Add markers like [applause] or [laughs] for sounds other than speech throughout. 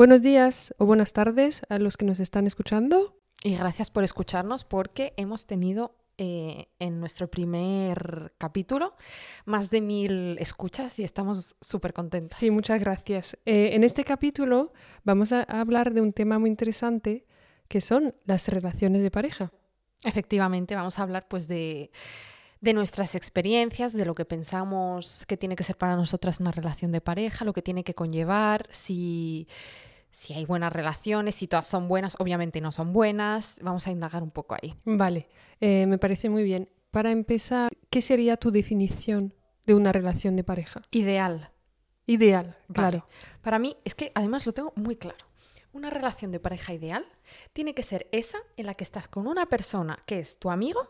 Buenos días o buenas tardes a los que nos están escuchando. Y gracias por escucharnos porque hemos tenido eh, en nuestro primer capítulo más de mil escuchas y estamos súper contentos. Sí, muchas gracias. Eh, en este capítulo vamos a hablar de un tema muy interesante que son las relaciones de pareja. Efectivamente, vamos a hablar pues de, de nuestras experiencias, de lo que pensamos que tiene que ser para nosotras una relación de pareja, lo que tiene que conllevar, si, si hay buenas relaciones, si todas son buenas, obviamente no son buenas. Vamos a indagar un poco ahí. Vale, eh, me parece muy bien. Para empezar, ¿qué sería tu definición de una relación de pareja? Ideal. Ideal, Vale. claro. Para mí, es que además lo tengo muy claro. Una relación de pareja ideal tiene que ser esa en la que estás con una persona que es tu amigo,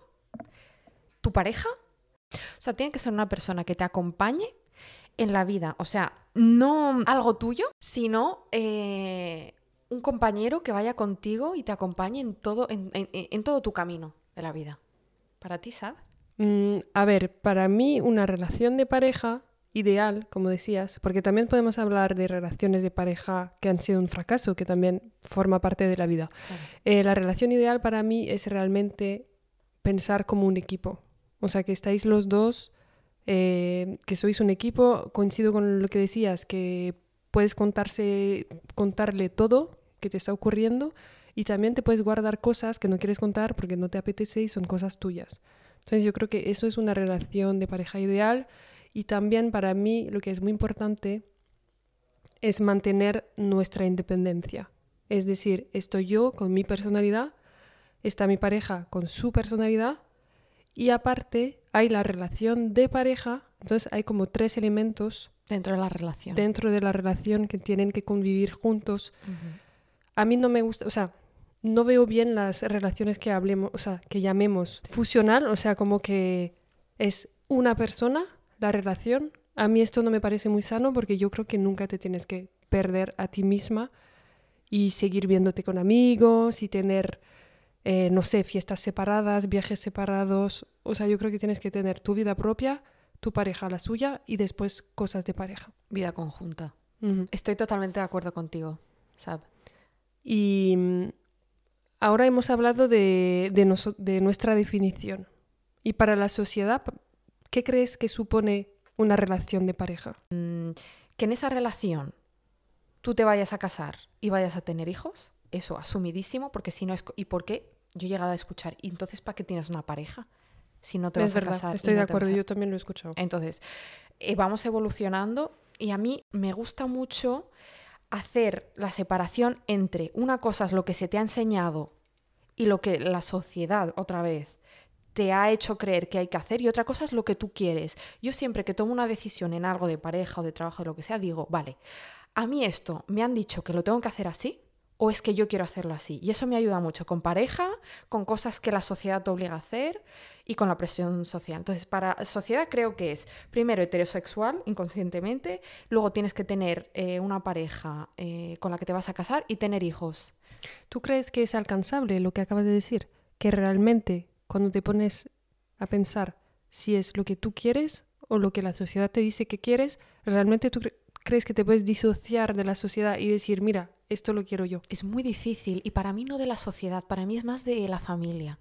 tu pareja. O sea, tiene que ser una persona que te acompañe en la vida. O sea, no algo tuyo, sino eh, un compañero que vaya contigo y te acompañe en todo, en, en- en todo tu camino de la vida. Para ti, ¿sabes? Mm, a ver, para mí una relación de pareja ideal, como decías, porque también podemos hablar de relaciones de pareja que han sido un fracaso, que también forma parte de la vida. Eh, la relación ideal para mí es realmente pensar como un equipo. O sea, que estáis los dos, eh, que sois un equipo. Coincido con lo que decías, que puedes contarse, contarle todo que te está ocurriendo y también te puedes guardar cosas que no quieres contar porque no te apetece y son cosas tuyas. Entonces yo creo que eso es una relación de pareja ideal y también para mí lo que es muy importante es mantener nuestra independencia. Es decir, estoy yo con mi personalidad, está mi pareja con su personalidad y aparte hay la relación de pareja, entonces hay como tres elementos Dentro de la relación. dentro de la relación que tienen que convivir juntos. A mí no me gusta, o sea, no veo bien las relaciones que hablemos, o sea, que llamemos fusional, o sea, como que es una persona la relación. A mí esto no me parece muy sano porque yo creo que nunca te tienes que perder a ti misma y seguir viéndote con amigos y tener, eh, no sé, fiestas separadas, viajes separados. O sea, yo creo que tienes que tener tu vida propia, tu pareja la suya y después cosas de pareja. Vida conjunta. Estoy totalmente de acuerdo contigo, ¿sabes? Y mm, ahora hemos hablado de, de de nuestra definición. Y para la sociedad, ¿qué crees que supone una relación de pareja? Mm, que en esa relación tú te vayas a casar y vayas a tener hijos, eso asumidísimo, porque si no es... ¿Y por qué? Yo he llegado a escuchar, ¿y entonces para qué tienes una pareja? Si no te es vas a casar. estoy de no acuerdo, a- yo también lo he escuchado. Entonces, eh, vamos evolucionando y a mí me gusta mucho hacer la separación entre una cosa es lo que se te ha enseñado y lo que la sociedad, otra vez, te ha hecho creer que hay que hacer y otra cosa es lo que tú quieres. Yo siempre que tomo una decisión en algo de pareja o de trabajo, de lo que sea, digo, vale, a mí esto me han dicho que lo tengo que hacer así o es que yo quiero hacerlo así. Y eso me ayuda mucho con pareja, con cosas que la sociedad te obliga a hacer y con la presión social. Entonces, para sociedad creo que es primero heterosexual, inconscientemente, luego tienes que tener eh, una pareja eh, con la que te vas a casar y tener hijos. ¿Tú crees que es alcanzable lo que acabas de decir? Que realmente cuando te pones a pensar si es lo que tú quieres o lo que la sociedad te dice que quieres, realmente tú crees que te puedes disociar de la sociedad y decir, mira, esto lo quiero yo. Es muy difícil y para mí no de la sociedad, para mí es más de la familia.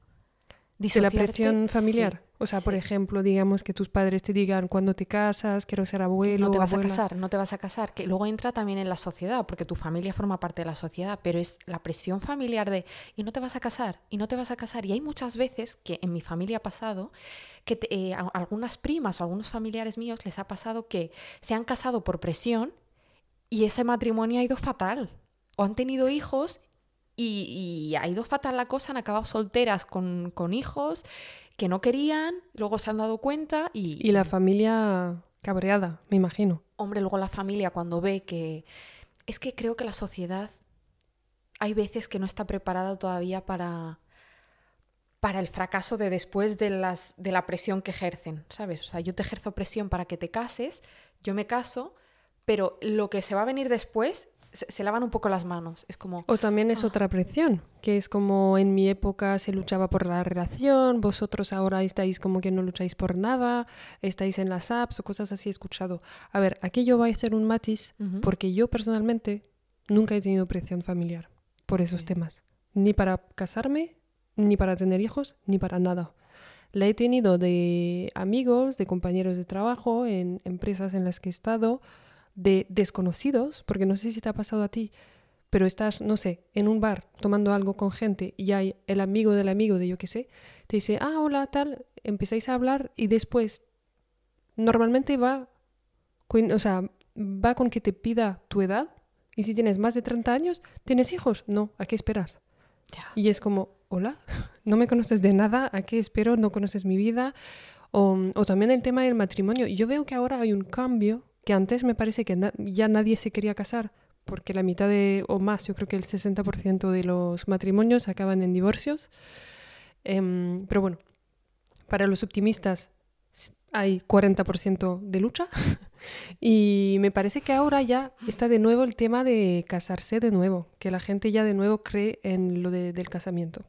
De la Disociarte, presión familiar. sí, o sea, por ejemplo, digamos que tus padres te digan cuando te casas, quiero ser abuelo. no te vas a abuela". casar, no te vas a casar, que luego entra también en la sociedad, porque tu familia forma parte de la sociedad, pero es la presión familiar de, y no te vas a casar, y no te vas a casar. Y hay muchas veces que en mi familia ha pasado que te- eh, a algunas primas o algunos familiares míos les ha pasado que se han casado por presión y ese matrimonio ha ido fatal. O han tenido hijos y, y ha ido fatal la cosa, han acabado solteras con, con hijos que no querían, luego se han dado cuenta y, Y la familia cabreada, me imagino. hombre, luego la familia cuando ve que... Es que creo que la sociedad hay veces que no está preparada todavía para, para el fracaso de después de, las, de la presión que ejercen, ¿sabes? O sea, yo te ejerzo presión para que te cases, yo me caso, pero lo que se va a venir después se, se lavan un poco las manos. Es como, O también es Ah. otra presión, que es como en mi época se luchaba por la relación, vosotros ahora estáis como que no lucháis por nada, estáis en las apps o cosas así he escuchado. A ver, aquí yo voy a hacer un matiz porque yo personalmente nunca he tenido presión familiar por esos temas. Ni para casarme, ni para tener hijos, ni para nada. La he tenido de amigos, de compañeros de trabajo, en empresas en las que he estado, de desconocidos, porque no sé si te ha pasado a ti, pero estás, no sé, en un bar tomando algo con gente y hay el amigo del amigo de yo qué sé, te dice, ah, hola, tal, empezáis a hablar y después normalmente va, o sea, va con que te pida tu edad y si tienes más de 30 años, ¿tienes hijos? No, ¿a qué esperas? Y es como, hola, [laughs] no me conoces de nada, ¿a qué espero? No conoces mi vida. O, también el tema del matrimonio. Yo veo que ahora hay un cambio que antes me parece que ya nadie se quería casar, porque la mitad de, o más, yo creo que el 60% de los matrimonios acaban en divorcios. Em, pero bueno, para los optimistas hay 40% de lucha [laughs] y me parece que ahora ya está de nuevo el tema de casarse de nuevo, que la gente ya de nuevo cree en lo del casamiento.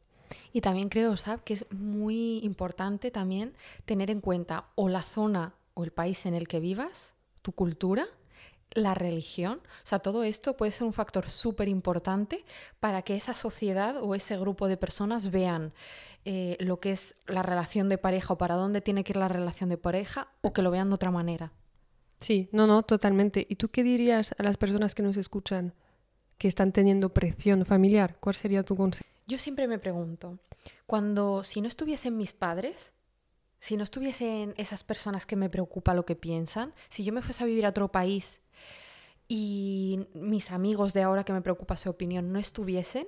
Y también creo, Sab, que es muy importante también tener en cuenta o la zona o el país en el que vivas, tu cultura, la religión, o sea, todo esto puede ser un factor súper importante para que esa sociedad o ese grupo de personas vean eh, lo que es la relación de pareja o para dónde tiene que ir la relación de pareja o que lo vean de otra manera. Sí, no, no, totalmente. ¿Y tú qué dirías a las personas que nos escuchan que están teniendo presión familiar? ¿Cuál sería tu consejo? Yo siempre me pregunto, cuando si no estuviesen mis padres, si no estuviesen esas personas que me preocupa lo que piensan, si yo me fuese a vivir a otro país y mis amigos de ahora que me preocupa su opinión no estuviesen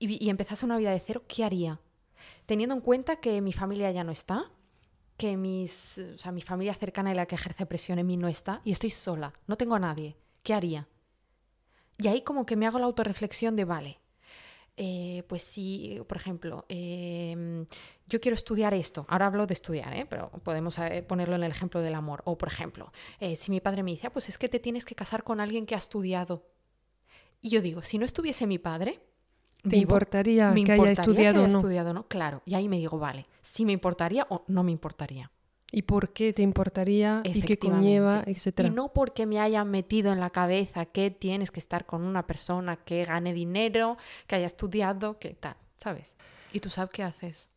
y, empezase una vida de cero, ¿qué haría? teniendo en cuenta que mi familia ya no está, que mis, o sea, mi familia cercana y la que ejerce presión en mí no está, y estoy sola, no tengo a nadie, ¿qué haría? Y ahí como que me hago la autorreflexión de, vale, eh, pues si, por ejemplo, em, yo quiero estudiar esto, ahora hablo de estudiar, ¿eh? pero podemos eh, ponerlo en el ejemplo del amor, o por ejemplo, si mi padre me dice, ah, pues es que te tienes que casar con alguien que ha estudiado, y yo digo, si no estuviese mi padre, ¿Te importaría que haya estudiado o no? estudiado no? Claro. Y ahí me digo, vale, si me importaría o no me importaría. ¿Y por qué te importaría y qué conlleva, etcétera? Y no porque me hayan metido en la cabeza que tienes que estar con una persona que gane dinero, que haya estudiado, que tal, ¿sabes? ¿Y tú sabes qué haces?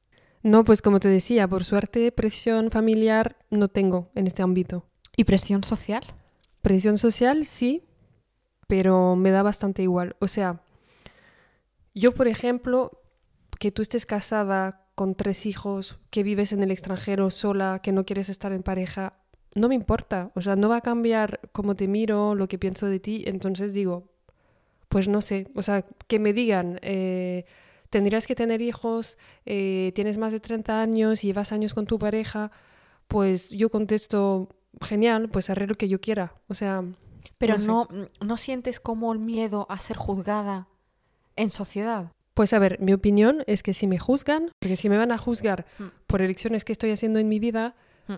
No, pues como te decía, por suerte presión familiar no tengo en este ámbito. ¿Y presión social? Presión social sí, pero me da bastante igual. O sea, yo, por ejemplo, que tú estés casada con tres hijos, que vives en el extranjero sola, que no quieres estar en pareja, no me importa. O sea, no va a cambiar cómo te miro, lo que pienso de ti. Entonces digo, pues no sé. O sea, que me digan, eh, tendrías que tener hijos, eh, tienes más de 30 años, llevas años con tu pareja, pues yo contesto, genial, pues haré lo que yo quiera. O sea... Pero no, no sientes como el miedo a ser juzgada en sociedad? Pues a ver, mi opinión es que si me juzgan, porque si me van a juzgar mm. por elecciones que estoy haciendo en mi vida, mm.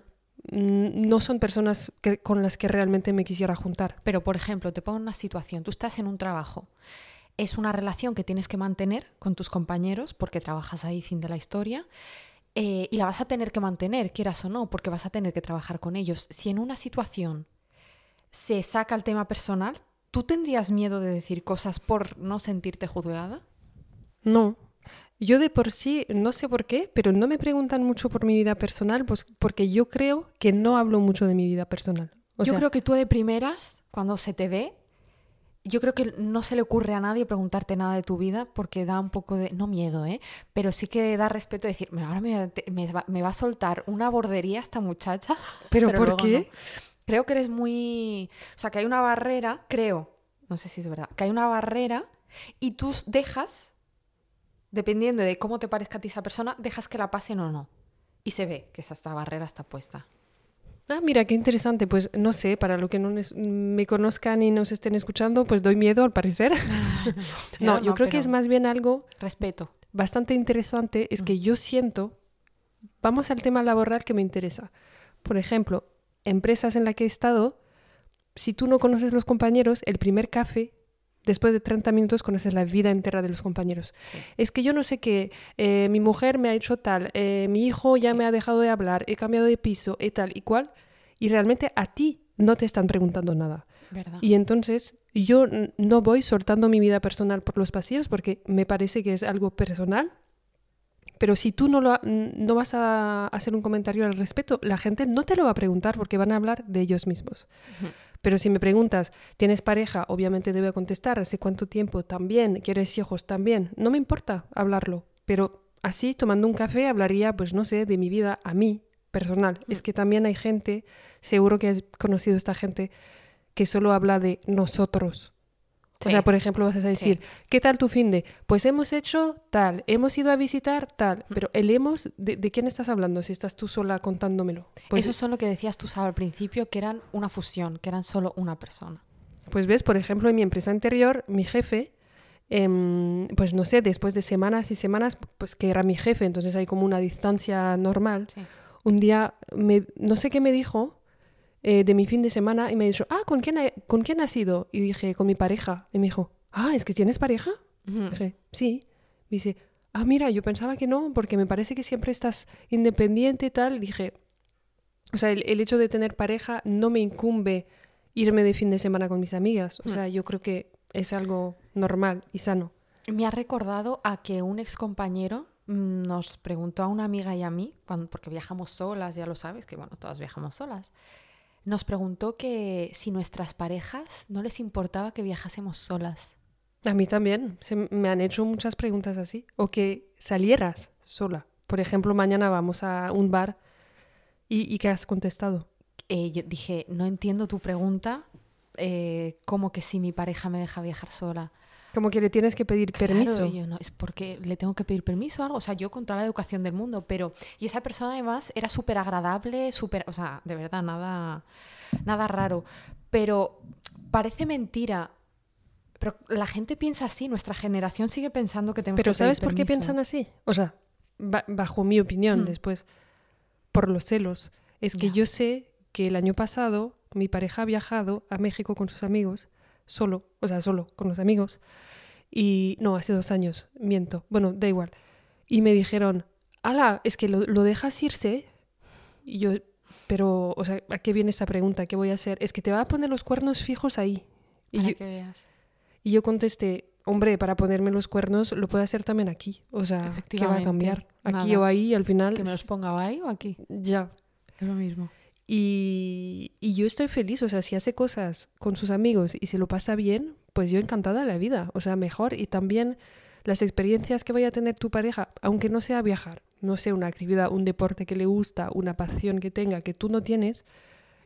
Mm, no son personas con las que realmente me quisiera juntar. Pero, por ejemplo, te pongo una situación, tú estás en un trabajo, es una relación que tienes que mantener con tus compañeros porque trabajas ahí, fin de la historia, eh, y la vas a tener que mantener, quieras o no, porque vas a tener que trabajar con ellos. Si en una situación se saca el tema personal, ¿Tú tendrías miedo de decir cosas por no sentirte juzgada? No. Yo de por sí, no sé por qué, pero no me preguntan mucho por mi vida personal, pues porque yo creo que no hablo mucho de mi vida personal. yo creo que tú de primeras, cuando se te ve, yo creo que no se le ocurre a nadie preguntarte nada de tu vida porque da un poco de, no miedo, ¿eh? Pero sí que da respeto decir, ahora me, va, a soltar una bordería esta muchacha. [laughs] ¿Pero, por qué? Creo que eres muy... O sea, que hay una barrera, creo, no sé si es verdad, que hay una barrera y tú dejas, dependiendo de cómo te parezca a ti esa persona, dejas que la pasen o no. Y se ve que esta barrera está puesta. Ah, mira, qué interesante. Pues no sé, para lo que no me conozcan y nos estén escuchando, pues doy miedo al parecer. [laughs] no, yo creo que es más bien algo... Respeto. Bastante interesante, es que yo siento... Vamos al tema laboral que me interesa. Por ejemplo, empresas en las que he estado, si tú no conoces los compañeros, el primer café, después de 30 minutos conoces la vida entera de los compañeros. Es que yo no sé qué, eh, mi mujer me ha hecho tal, eh, mi hijo ya me ha dejado de hablar, he cambiado de piso, y tal y cual, y realmente a ti no te están preguntando nada. ¿Verdad? Y entonces yo no voy soltando mi vida personal por los pasillos porque me parece que es algo personal. Pero si tú no, lo, no vas a hacer un comentario al respecto, la gente no te lo va a preguntar porque van a hablar de ellos mismos. Pero si me preguntas, ¿tienes pareja? Obviamente debo contestar, ¿hace cuánto tiempo? También, ¿quieres hijos? También. No me importa hablarlo, pero así, tomando un café, hablaría, pues no sé, de mi vida a mí, personal. Es que también hay gente, seguro que has conocido esta gente, que solo habla de nosotros. O sea, por ejemplo, vas a decir, ¿qué tal tu fin de? Pues hemos hecho tal, hemos ido a visitar tal, pero el hemos, ¿de, de quién estás hablando si estás tú sola contándomelo? Pues, Eso son lo que decías tú, al principio, que eran una fusión, que eran solo una persona. Pues ves, por ejemplo, en mi empresa anterior, mi jefe, em, pues no sé, después de semanas y semanas, pues que era mi jefe, entonces hay como una distancia normal. Sí. Un día, me, no sé qué me dijo eh, de mi fin de semana y me dijo, ah, ¿con quién, ha- ¿con quién has ido? Y dije, con mi pareja. Y me dijo, ah, ¿es que tienes pareja? Ujú. Dije, sí. Me dice, ah, mira, yo pensaba que no, porque me parece que siempre estás independiente y tal. Dije, o sea, el, el hecho de tener pareja no me incumbe irme de fin de semana con mis amigas. O Mm. sea, yo creo que es algo normal y sano. Me ha recordado a que un ex compañero nos preguntó a una amiga y a mí, cuando, porque viajamos solas, ya lo sabes, que bueno, todas viajamos solas, nos preguntó que si nuestras parejas no les importaba que viajásemos solas. A mí también. Se me han hecho muchas preguntas así. O que salieras sola. Por ejemplo, mañana vamos a un bar y, y que has contestado. Eh, yo dije, no entiendo tu pregunta, eh, como que si mi pareja me deja viajar sola. Como que le tienes que pedir permiso. Claro, yo no, es porque le tengo que pedir permiso o algo. O sea, yo con toda la educación del mundo, pero. Y esa persona además era súper agradable, súper. O sea, de verdad, nada, nada raro. Pero parece mentira. Pero la gente piensa así, nuestra generación sigue pensando que tenemos Pero que pedir ¿sabes por qué piensan así? O sea, ba- bajo mi opinión Mm. después, por los celos. Es que yo sé que el año pasado mi pareja ha viajado a México con sus amigos, solo, o sea, solo con los amigos. Y no, hace dos años, miento. Bueno, da igual. Y me dijeron, ala, es que lo, lo dejas irse. Y yo, pero, o sea, ¿a qué viene esta pregunta? ¿Qué voy a hacer? Es que te va a poner los cuernos fijos ahí. Y Para yo, que veas. y yo contesté, hombre, para ponerme los cuernos lo puedo hacer también aquí. O sea, ¿qué va a cambiar? Aquí nada. o ahí, al final. Que me los ponga ahí o aquí. Ya. Es lo mismo. Y, yo estoy feliz, o sea, si hace cosas con sus amigos y se lo pasa bien, pues yo encantada la vida, o sea, mejor. Y también las experiencias que vaya a tener tu pareja, aunque no sea viajar, no sea una actividad, un deporte que le gusta, una pasión que tenga, que tú no tienes,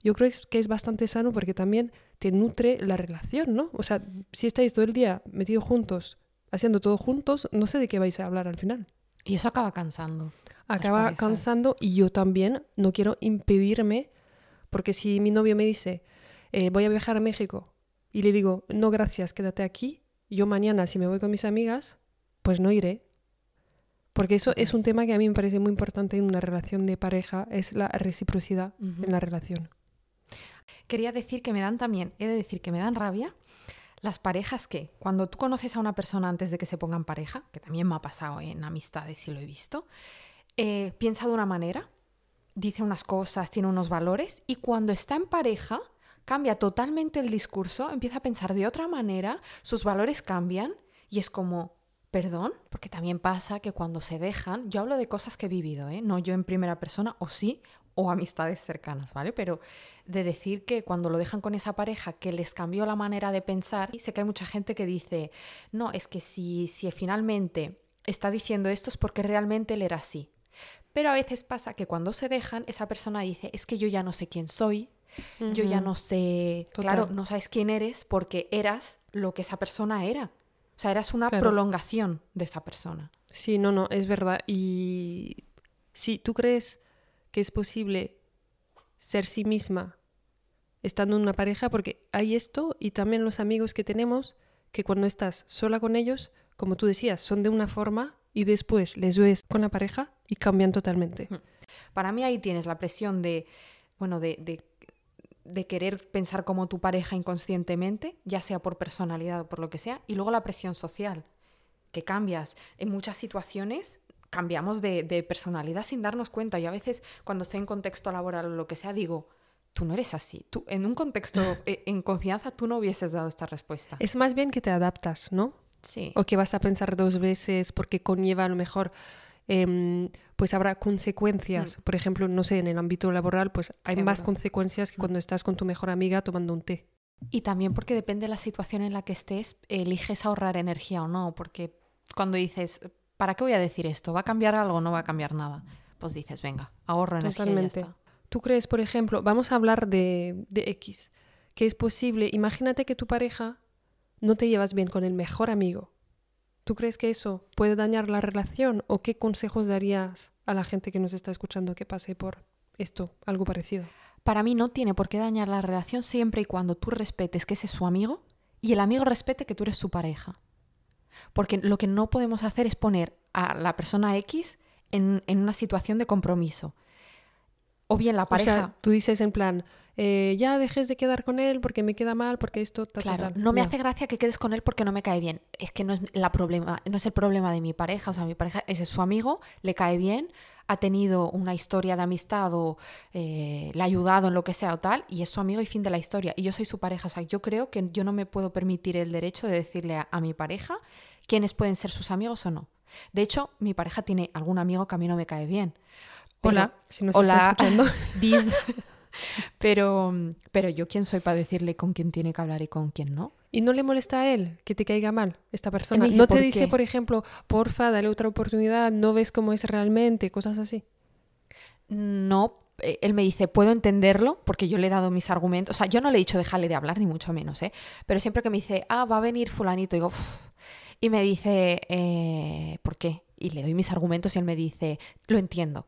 yo creo que es bastante sano porque también te nutre la relación, ¿no? O sea, si estáis todo el día metidos juntos, haciendo todo juntos, no sé de qué vais a hablar al final. Y eso acaba cansando. Acaba cansando y yo también no quiero impedirme, porque si mi novio me dice, eh, voy a viajar a México y le digo, no, gracias, quédate aquí, yo mañana si me voy con mis amigas, pues no iré. Porque eso es un tema que a mí me parece muy importante en una relación de pareja, es la reciprocidad en la relación. Quería decir que me dan también, he de decir que me dan rabia las parejas que, cuando tú conoces a una persona antes de que se pongan pareja, que también me ha pasado en amistades y lo he visto, eh, piensa de una manera, dice unas cosas, tiene unos valores, y cuando está en pareja, cambia totalmente el discurso, empieza a pensar de otra manera, sus valores cambian, y es como, perdón, porque también pasa que cuando se dejan, yo hablo de cosas que he vivido, ¿eh? no yo en primera persona, o sí, o amistades cercanas, ¿vale? Pero de decir que cuando lo dejan con esa pareja que les cambió la manera de pensar, y sé que hay mucha gente que dice, no, es que si, si finalmente está diciendo esto es porque realmente él era así. Pero a veces pasa que cuando se dejan, esa persona dice, es que yo ya no sé quién soy, yo ya no sé, Total. claro, no sabes quién eres porque eras lo que esa persona era. O sea, eras una Claro. prolongación de esa persona. Sí, no, no, es verdad. Y si tú crees que es posible ser sí misma estando en una pareja, porque hay esto y también los amigos que tenemos, que cuando estás sola con ellos, como tú decías, son de una forma y después les ves con la pareja y cambian totalmente. Para mí ahí tienes la presión de, bueno, de, de, de querer pensar como tu pareja inconscientemente, ya sea por personalidad o por lo que sea, y luego la presión social, que cambias. En muchas situaciones cambiamos de, de personalidad sin darnos cuenta. Yo a veces cuando estoy en contexto laboral o lo que sea digo, tú no eres así. Tú, en un contexto, [laughs] eh, en confianza, tú no hubieses dado esta respuesta. Es más bien que te adaptas, ¿no? Sí. O que vas a pensar dos veces porque conlleva a lo mejor, em, pues habrá consecuencias. Por ejemplo, no sé, en el ámbito laboral, pues hay más consecuencias que Mm. cuando estás con tu mejor amiga tomando un té. Y también porque depende de la situación en la que estés, eliges ahorrar energía o no. Porque cuando dices, ¿para qué voy a decir esto? ¿Va a cambiar algo o no va a cambiar nada? Pues dices, venga, ahorro energía y ya está. ¿Tú crees, por ejemplo, vamos a hablar de, de X, que es posible, imagínate que tu pareja no te llevas bien con el mejor amigo. ¿Tú crees que eso puede dañar la relación o qué consejos darías a la gente que nos está escuchando que pase por esto, algo parecido? Para mí no tiene por qué dañar la relación siempre y cuando tú respetes que ese es su amigo y el amigo respete que tú eres su pareja. Porque lo que no podemos hacer es poner a la persona X en, en una situación de compromiso. O bien la O pareja... sea, tú dices en plan, eh, ya dejes de quedar con él porque me queda mal, porque esto, tal, Claro, tal. no me hace gracia que quedes con él porque no me cae bien. Es que no es, la problema, no es el problema de mi pareja. O sea, mi pareja ese es su amigo, le cae bien, ha tenido una historia de amistad o eh, le ha ayudado en lo que sea o tal, y es su amigo y fin de la historia. Y yo soy su pareja. O sea, yo creo que yo no me puedo permitir el derecho de decirle a, a mi pareja quiénes pueden ser sus amigos o no. De hecho, mi pareja tiene algún amigo que a mí no me cae bien. Pero- Hola, si nos Hola, está escuchando. [laughs] bis. Pero, pero yo quién soy para decirle con quién tiene que hablar y con quién no. ¿Y no le molesta a él que te caiga mal esta persona? dice, ¿No te ¿por dice, qué? por ejemplo, porfa, dale otra oportunidad, no ves cómo es realmente, cosas así? No, eh, él me dice, puedo entenderlo porque yo le he dado mis argumentos. O sea, yo no le he dicho dejarle de hablar, ni mucho menos, ¿eh? Pero siempre que me dice, ah, va a venir fulanito, digo, "Uf". y me dice, eh, ¿por qué? Y le doy mis argumentos y él me dice, lo entiendo.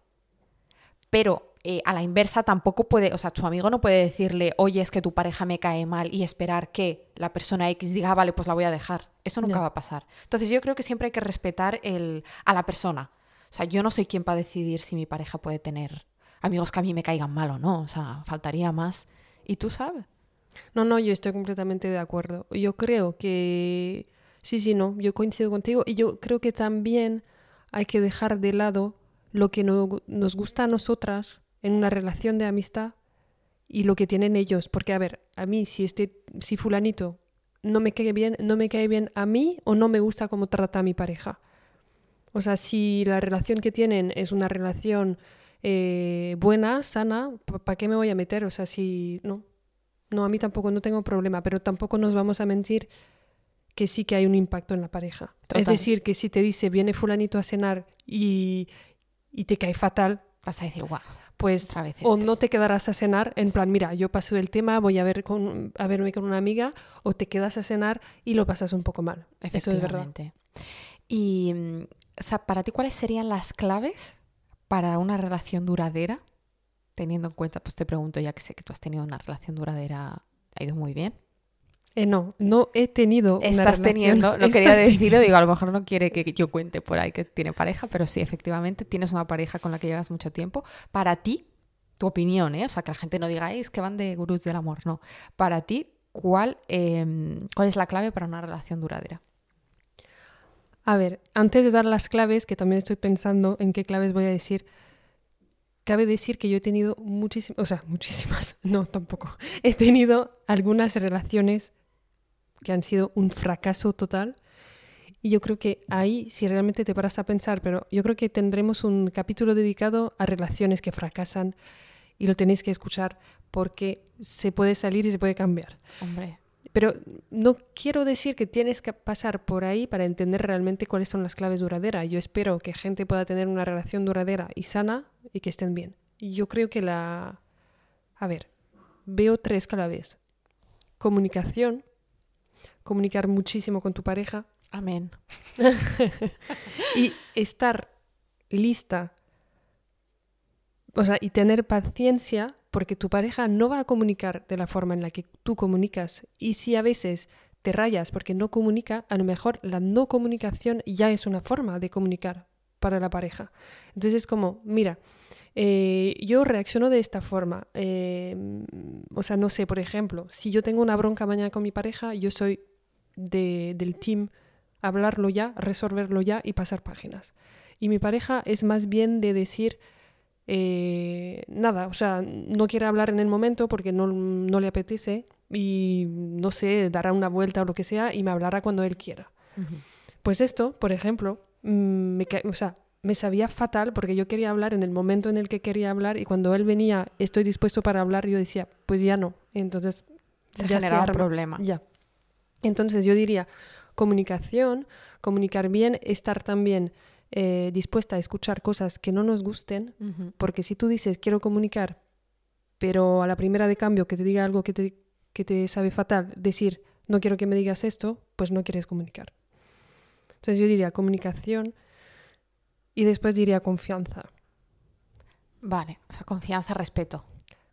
Pero eh, a la inversa tampoco puede, o sea, tu amigo no puede decirle, oye, es que tu pareja me cae mal y esperar que la persona X diga, "Ah, vale, pues la voy a dejar. Eso nunca va a pasar. Entonces yo creo que siempre hay que respetar el, a la persona. O sea, yo no soy quien para decidir si mi pareja puede tener amigos que a mí me caigan mal o no. O sea, faltaría más. Y tú sabes. No, no, yo estoy completamente de acuerdo. Yo creo que sí, sí, no, yo coincido contigo y yo creo que también hay que dejar de lado lo que no- nos gusta a nosotras en una relación de amistad y lo que tienen ellos. Porque, a ver, a mí si este, si fulanito no me cae bien, no me cae bien a mí o no me gusta cómo trata a mi pareja. O sea, si la relación que tienen es una relación eh, buena, sana, ¿para qué me voy a meter? O sea, si no, no, a mí tampoco, no tengo problema, pero tampoco nos vamos a mentir que sí que hay un impacto en la pareja. Es decir, que si te dice, viene fulanito a cenar y, y te cae fatal, Vas a decir, guau, pues o este". no te quedarás a cenar en plan, mira, yo paso del tema, voy a, ver con, a verme con una amiga, o te quedas a cenar y lo pasas un poco mal. Eso es verdad. Efectivamente. Y, mm, o sea, para ti, ¿cuáles serían las claves para una relación duradera? Teniendo en cuenta, pues te pregunto, ya que sé que tú has tenido una relación duradera, ha ido muy bien. Eh, no, no he tenido Estás teniendo, lo [laughs] quería decirlo, digo, a lo mejor no quiere que yo cuente por ahí que tiene pareja, pero sí, efectivamente, tienes una pareja con la que llevas mucho tiempo. Para ti, tu opinión, ¿eh? O sea, que la gente no diga, "Ay, es que van de gurús del amor, no. Para ti, ¿cuál, eh, ¿cuál es la clave para una relación duradera? A ver, antes de dar las claves, que también estoy pensando en qué claves voy a decir, cabe decir que yo he tenido muchísimas, o sea, [laughs] muchísimas, no tampoco, he tenido algunas relaciones que han sido un fracaso total. Y yo creo que ahí, si realmente te paras a pensar, pero yo creo que tendremos un capítulo dedicado a relaciones que fracasan y lo tenéis que escuchar porque se puede salir y se puede cambiar. Hombre, Pero no quiero decir que tienes que pasar por ahí para entender realmente cuáles son las claves duraderas. Yo espero que gente pueda tener una relación duradera y sana y que estén bien. Yo creo que la... A ver, veo tres claves. Comunicación, comunicar muchísimo con tu pareja amén. [laughs] y estar lista, o sea, y tener paciencia porque tu pareja no va a comunicar de la forma en la que tú comunicas. Y si a veces te rayas porque no comunica, a lo mejor la no comunicación ya es una forma de comunicar para la pareja. Entonces es como, mira, eh, yo reacciono de esta forma. eh, o sea, no sé, por ejemplo, si yo tengo una bronca mañana con mi pareja, yo soy de- del team hablarlo ya, resolverlo ya y pasar páginas. Y mi pareja es más bien de decir, eh, nada, o sea, no quiere hablar en el momento porque no, no le apetece y no sé, dará una vuelta o lo que sea y me hablará cuando él quiera. Pues esto, por ejemplo, mm, me, o sea, me sabía fatal porque yo quería hablar en el momento en el que quería hablar y cuando él venía, estoy dispuesto para hablar, yo decía, pues ya no. Entonces, se ya generaba un problema. Ya. Entonces, yo diría, comunicación, comunicar bien, estar también eh, dispuesta a escuchar cosas que no nos gusten, porque si tú dices, quiero comunicar, pero a la primera de cambio que te diga algo que te, que te sabe fatal, decir, no quiero que me digas esto, pues no quieres comunicar. Entonces yo diría comunicación y después diría confianza. Vale, o sea, confianza, respeto.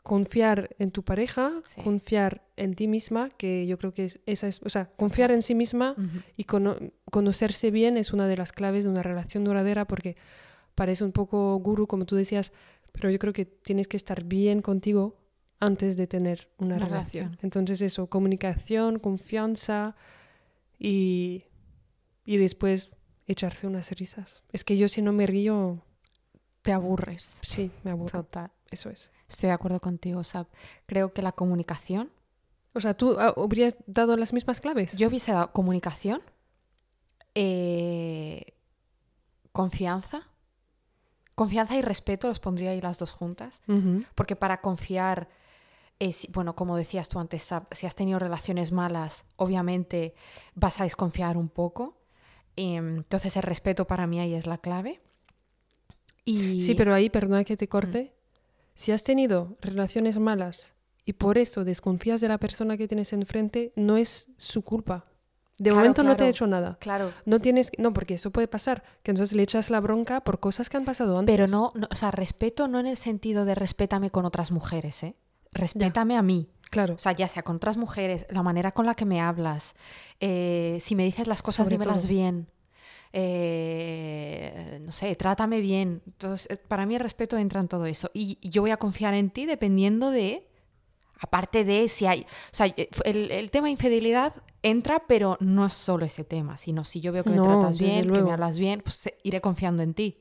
Confiar en tu pareja, confiar en ti misma, que yo creo que es, esa es, o sea, confiar en sí misma y conocerse bien es una de las claves de una relación duradera porque parece un poco guru, como tú decías, pero yo creo que tienes que estar bien contigo antes de tener una, relación. Entonces eso, comunicación, confianza y, y después echarse unas risas. Es que yo si no me río... Te aburres. Sí, me aburro. Total. Eso es. Estoy de acuerdo contigo, Sab. Creo que la comunicación... O sea, ¿tú ah, habrías dado las mismas claves? Yo hubiese dado comunicación, eh, confianza, confianza y respeto, los pondría ahí las dos juntas, porque para confiar bueno, como decías tú antes, si has tenido relaciones malas, obviamente vas a desconfiar un poco. Em, entonces el respeto para mí ahí es la clave. Y... Sí, pero ahí, perdona que te corte, si has tenido relaciones malas y por eso desconfías de la persona que tienes enfrente, no es su culpa. De momento no te ha hecho nada. Claro. No tienes, no, porque eso puede pasar, que entonces le echas la bronca por cosas que han pasado antes. Pero no, no o sea, respeto no en el sentido de respétame con otras mujeres, ¿eh? respétame a mí. Claro. O sea, ya sea con otras mujeres, la manera con la que me hablas, eh, si me dices las cosas, dímelas bien. Eh, no sé, trátame bien. Entonces, eh, para mí el respeto entra en todo eso. Y, yo voy a confiar en ti dependiendo de, aparte de si hay, o sea, el, tema de infidelidad entra, pero no es solo ese tema, sino si yo veo que me tratas bien, que me hablas bien, pues iré confiando en ti.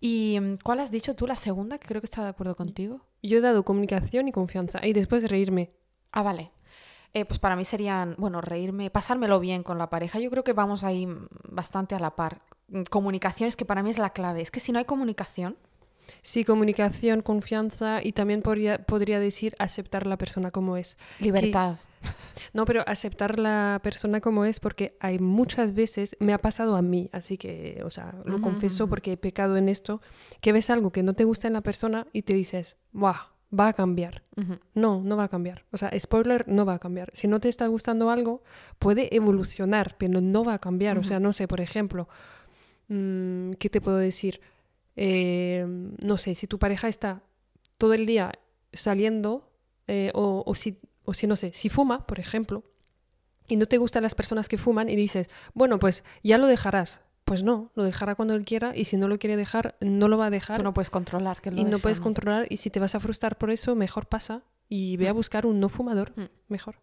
¿Y mm, cuál has dicho tú, la segunda, que creo que estaba de acuerdo contigo? Yo he dado comunicación y confianza y después reírme. Ah, vale. Eh, pues para mí serían, bueno, reírme, pasármelo bien con la pareja. Yo creo que vamos ahí bastante a la par. Mm, comunicación es que para mí es la clave. Es que si no hay comunicación... Sí, comunicación, confianza y también podría, podría decir aceptar la persona como es. Libertad. [laughs] No, pero aceptar la persona como es porque hay muchas veces, me ha pasado a mí, así que, o sea, lo confieso porque he pecado en esto, que ves algo que no te gusta en la persona y te dices, ¡buah! Va a cambiar. No, no va a cambiar. O sea, spoiler, no va a cambiar. Si no te está gustando algo, puede evolucionar, pero no va a cambiar. O sea, no sé, por ejemplo, mm, ¿qué te puedo decir? Eh, no sé, si tu pareja está todo el día saliendo eh, o, o si o si no sé, si fuma, por ejemplo, y no te gustan las personas que fuman y dices, bueno, pues ya lo dejarás. Pues no, lo dejará cuando él quiera y si no lo quiere dejar, no lo va a dejar. Tú no puedes controlar que Y no puedes controlar y si te vas a frustrar por eso, mejor pasa y ve a mm. buscar un no fumador, mm. mejor.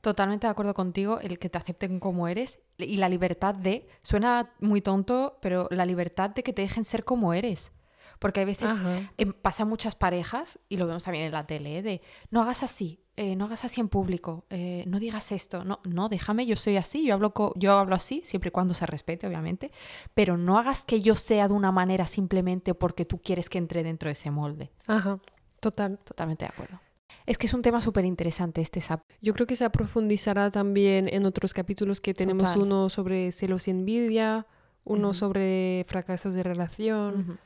Totalmente de acuerdo contigo, el que te acepten como eres y la libertad de, suena muy tonto, pero la libertad de que te dejen ser como eres. Porque a veces em, pasa muchas parejas, y lo vemos también en la tele, ¿eh? de no hagas así, eh, no hagas así en público, eh, no digas esto, no, no, déjame, yo soy así, yo hablo, yo hablo así, siempre y cuando se respete, obviamente, pero no hagas que yo sea de una manera simplemente porque tú quieres que entre dentro de ese molde. Ajá, total. Totalmente de acuerdo. Es que es un tema súper interesante este SAP. Yo creo que se profundizará también en otros capítulos que tenemos uno sobre celos y envidia, uno sobre fracasos de relación.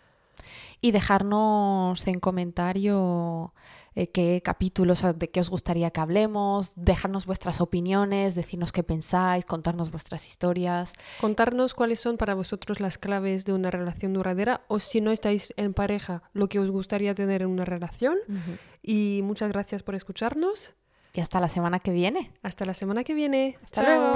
Y dejarnos en comentario eh, qué capítulos de qué os gustaría que hablemos, dejarnos vuestras opiniones, decirnos qué pensáis, contarnos vuestras historias. Contarnos cuáles son para vosotros las claves de una relación duradera o si no estáis en pareja, lo que os gustaría tener en una relación. Y muchas gracias por escucharnos. Y hasta la semana que viene. Hasta la semana que viene. Hasta luego.